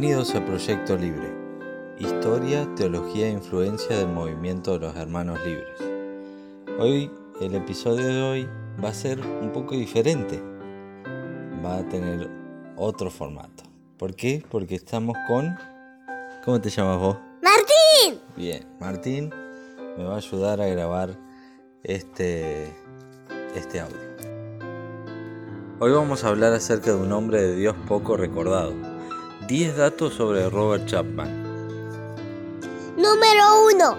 Bienvenidos a Proyecto Libre, historia, teología e influencia del movimiento de los hermanos libres. Hoy, el episodio de hoy va a ser un poco diferente, va a tener otro formato. ¿Por qué? Porque estamos con... ¿Cómo te llamas vos? Martín. Bien, Martín me va a ayudar a grabar este, este audio. Hoy vamos a hablar acerca de un hombre de Dios poco recordado. 10 datos sobre Robert Chapman. Número 1.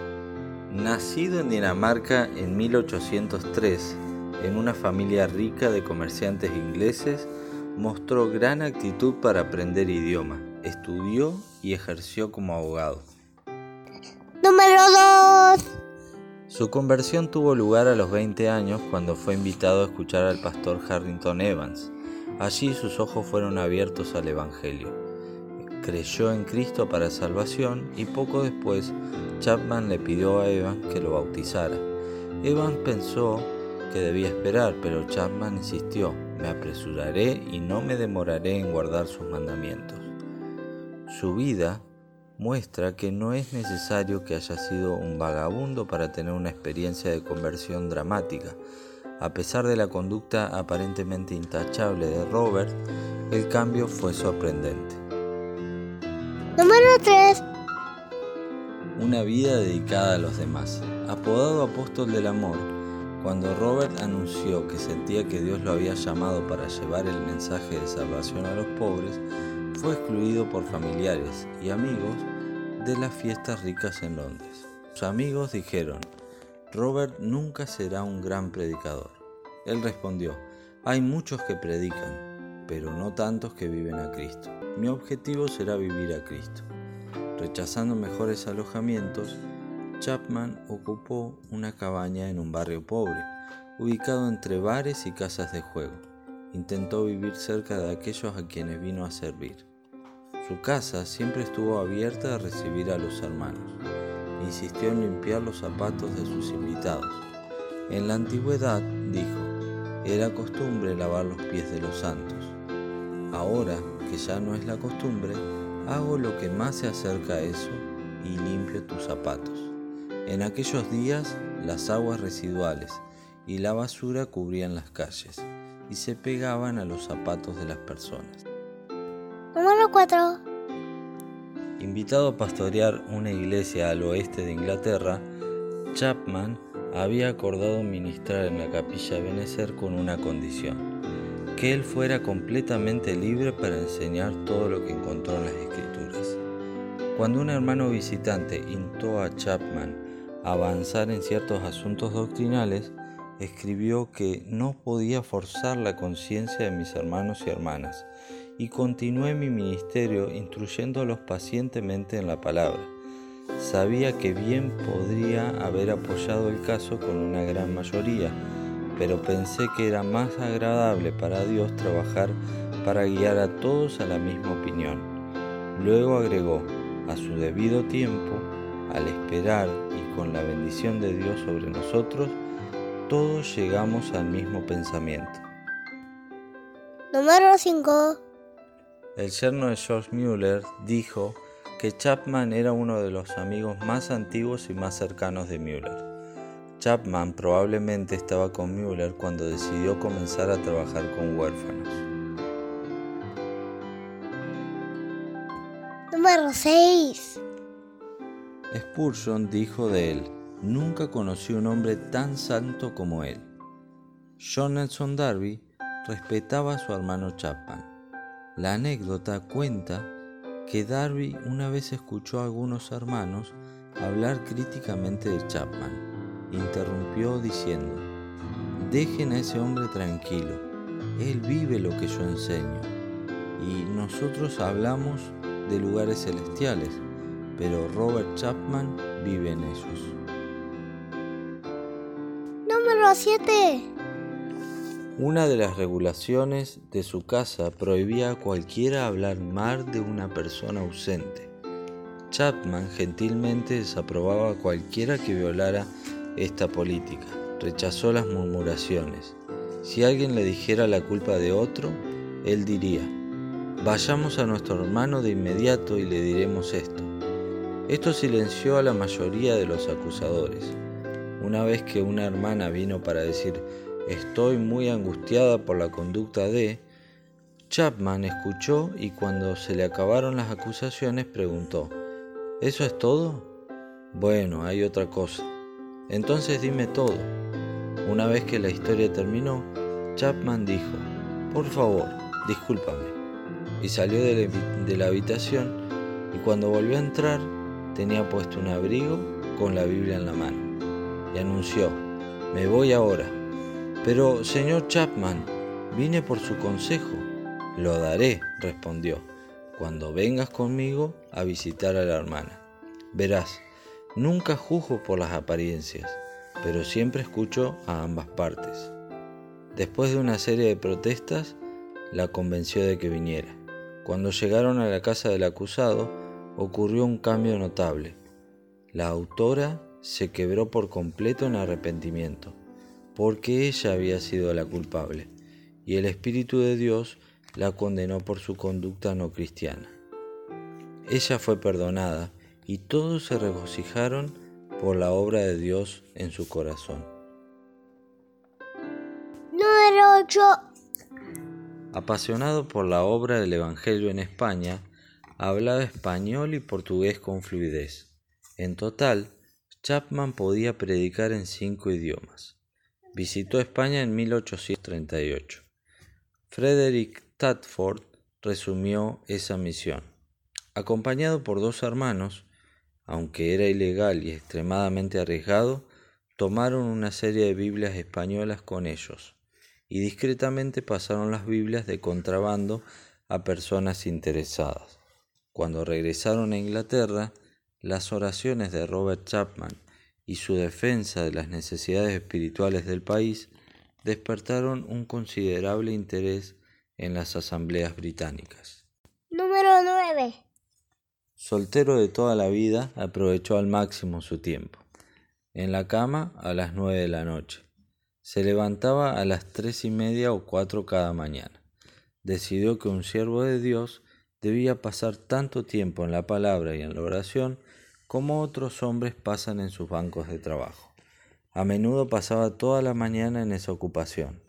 Nacido en Dinamarca en 1803, en una familia rica de comerciantes ingleses, mostró gran actitud para aprender idioma, estudió y ejerció como abogado. Número 2. Su conversión tuvo lugar a los 20 años cuando fue invitado a escuchar al pastor Harrington Evans. Allí sus ojos fueron abiertos al Evangelio. Creyó en Cristo para salvación y poco después Chapman le pidió a Evans que lo bautizara. Evans pensó que debía esperar, pero Chapman insistió, me apresuraré y no me demoraré en guardar sus mandamientos. Su vida muestra que no es necesario que haya sido un vagabundo para tener una experiencia de conversión dramática. A pesar de la conducta aparentemente intachable de Robert, el cambio fue sorprendente. Número 3. Una vida dedicada a los demás. Apodado apóstol del amor, cuando Robert anunció que sentía que Dios lo había llamado para llevar el mensaje de salvación a los pobres, fue excluido por familiares y amigos de las fiestas ricas en Londres. Sus amigos dijeron, Robert nunca será un gran predicador. Él respondió, hay muchos que predican, pero no tantos que viven a Cristo. Mi objetivo será vivir a Cristo. Rechazando mejores alojamientos, Chapman ocupó una cabaña en un barrio pobre, ubicado entre bares y casas de juego. Intentó vivir cerca de aquellos a quienes vino a servir. Su casa siempre estuvo abierta a recibir a los hermanos. Insistió en limpiar los zapatos de sus invitados. En la antigüedad, dijo, era costumbre lavar los pies de los santos. Ahora que ya no es la costumbre, hago lo que más se acerca a eso y limpio tus zapatos. En aquellos días, las aguas residuales y la basura cubrían las calles y se pegaban a los zapatos de las personas. Número 4. Invitado a pastorear una iglesia al oeste de Inglaterra, Chapman había acordado ministrar en la capilla Benecer con una condición, que él fuera completamente libre para enseñar todo lo que encontró en las escrituras. Cuando un hermano visitante instó a Chapman a avanzar en ciertos asuntos doctrinales, escribió que no podía forzar la conciencia de mis hermanos y hermanas, y continué mi ministerio instruyéndolos pacientemente en la palabra. Sabía que bien podría haber apoyado el caso con una gran mayoría, pero pensé que era más agradable para Dios trabajar para guiar a todos a la misma opinión. Luego agregó, a su debido tiempo, al esperar y con la bendición de Dios sobre nosotros, todos llegamos al mismo pensamiento. Número 5. El yerno de George Mueller dijo que Chapman era uno de los amigos más antiguos y más cercanos de Mueller. Chapman probablemente estaba con Mueller cuando decidió comenzar a trabajar con huérfanos. Número 6. Spurgeon dijo de él, nunca conocí un hombre tan santo como él. John Nelson Darby respetaba a su hermano Chapman. La anécdota cuenta que Darby una vez escuchó a algunos hermanos hablar críticamente de Chapman. Interrumpió diciendo, dejen a ese hombre tranquilo, él vive lo que yo enseño. Y nosotros hablamos de lugares celestiales, pero Robert Chapman vive en ellos. Número 7. Una de las regulaciones de su casa prohibía a cualquiera hablar mal de una persona ausente. Chapman gentilmente desaprobaba a cualquiera que violara esta política. Rechazó las murmuraciones. Si alguien le dijera la culpa de otro, él diría, Vayamos a nuestro hermano de inmediato y le diremos esto. Esto silenció a la mayoría de los acusadores. Una vez que una hermana vino para decir, estoy muy angustiada por la conducta de, Chapman escuchó y cuando se le acabaron las acusaciones preguntó, ¿eso es todo? Bueno, hay otra cosa. Entonces dime todo. Una vez que la historia terminó, Chapman dijo, por favor, discúlpame. Y salió de la, habitación y cuando volvió a entrar tenía puesto un abrigo con la Biblia en la mano. Y anunció, me voy ahora. Pero, señor Chapman, vine por su consejo. Lo daré, respondió, cuando vengas conmigo a visitar a la hermana. Verás, nunca juzgo por las apariencias pero siempre escucho a ambas partes. Después de una serie de protestas, la convenció de que viniera. Cuando llegaron a la casa del acusado, ocurrió un cambio notable. La autora se quebró por completo en arrepentimiento, porque ella había sido la culpable, y el Espíritu de Dios la condenó por su conducta no cristiana. Ella fue perdonada, y todos se regocijaron por la obra de Dios en su corazón. Número 8. Apasionado por la obra del Evangelio en España, hablaba español y portugués con fluidez. En total, Chapman podía predicar en cinco idiomas. Visitó España en 1838. Frederick Tadford resumió esa misión. Acompañado por dos hermanos, aunque era ilegal y extremadamente arriesgado, tomaron una serie de Biblias españolas con ellos y discretamente pasaron las Biblias de contrabando a personas interesadas. Cuando regresaron a Inglaterra, las oraciones de Robert Chapman y su defensa de las necesidades espirituales del país despertaron un considerable interés en las asambleas británicas. Número 9. Soltero de toda la vida, aprovechó al máximo su tiempo. En la cama a las nueve de la noche. Se levantaba a las tres y media o cuatro cada mañana. Decidió que un siervo de Dios debía pasar tanto tiempo en la palabra y en la oración como otros hombres pasan en sus bancos de trabajo. A menudo pasaba toda la mañana en esa ocupación.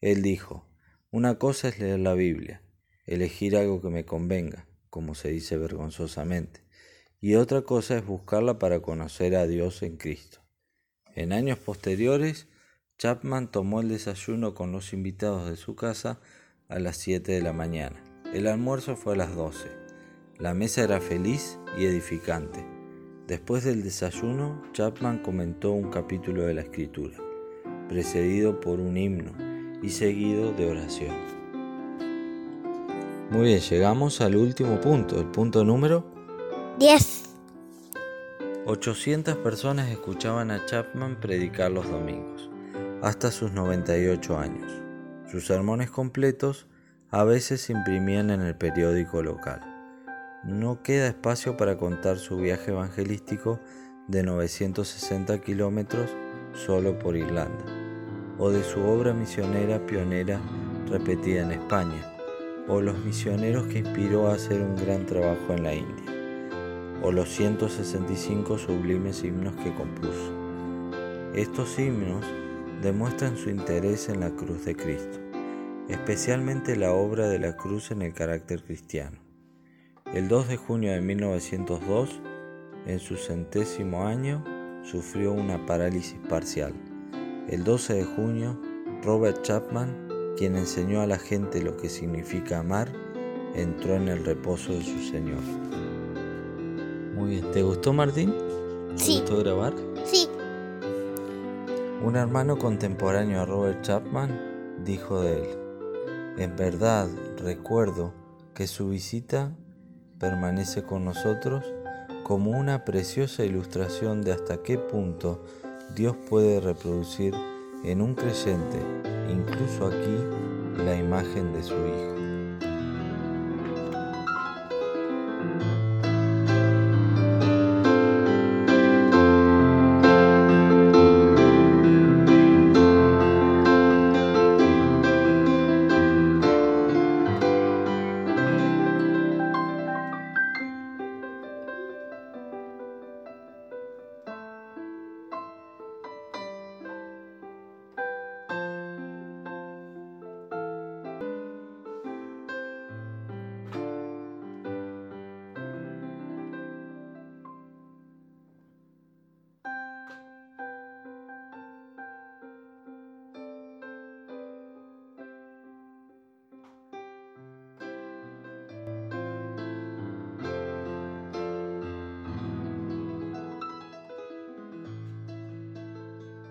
Él dijo, una cosa es leer la Biblia, elegir algo que me convenga, como se dice vergonzosamente, y otra cosa es buscarla para conocer a Dios en Cristo. En años posteriores, Chapman tomó el desayuno con los invitados de su casa a las 7 de la mañana. El almuerzo fue a las 12. La mesa era feliz y edificante. Después del desayuno, Chapman comentó un capítulo de la Escritura, precedido por un himno y seguido de oración. Muy bien, llegamos al último punto, el punto número 10. 800 personas escuchaban a Chapman predicar los domingos, hasta sus 98 años. Sus sermones completos a veces se imprimían en el periódico local. No queda espacio para contar su viaje evangelístico de 960 kilómetros solo por Irlanda, o de su obra misionera pionera repetida en España o los misioneros que inspiró a hacer un gran trabajo en la India, o los 165 sublimes himnos que compuso. Estos himnos demuestran su interés en la cruz de Cristo, especialmente la obra de la cruz en el carácter cristiano. El 2 de junio de 1902, en su centésimo año, sufrió una parálisis parcial. El 12 de junio, Robert Chapman quien enseñó a la gente lo que significa amar, entró en el reposo de su Señor. Muy bien, ¿te gustó Martín? ¿Te sí. gustó grabar? Sí. Un hermano contemporáneo a Robert Chapman dijo de él, en verdad recuerdo que su visita permanece con nosotros como una preciosa ilustración de hasta qué punto Dios puede reproducir en un creyente, incluso aquí, la imagen de su Hijo.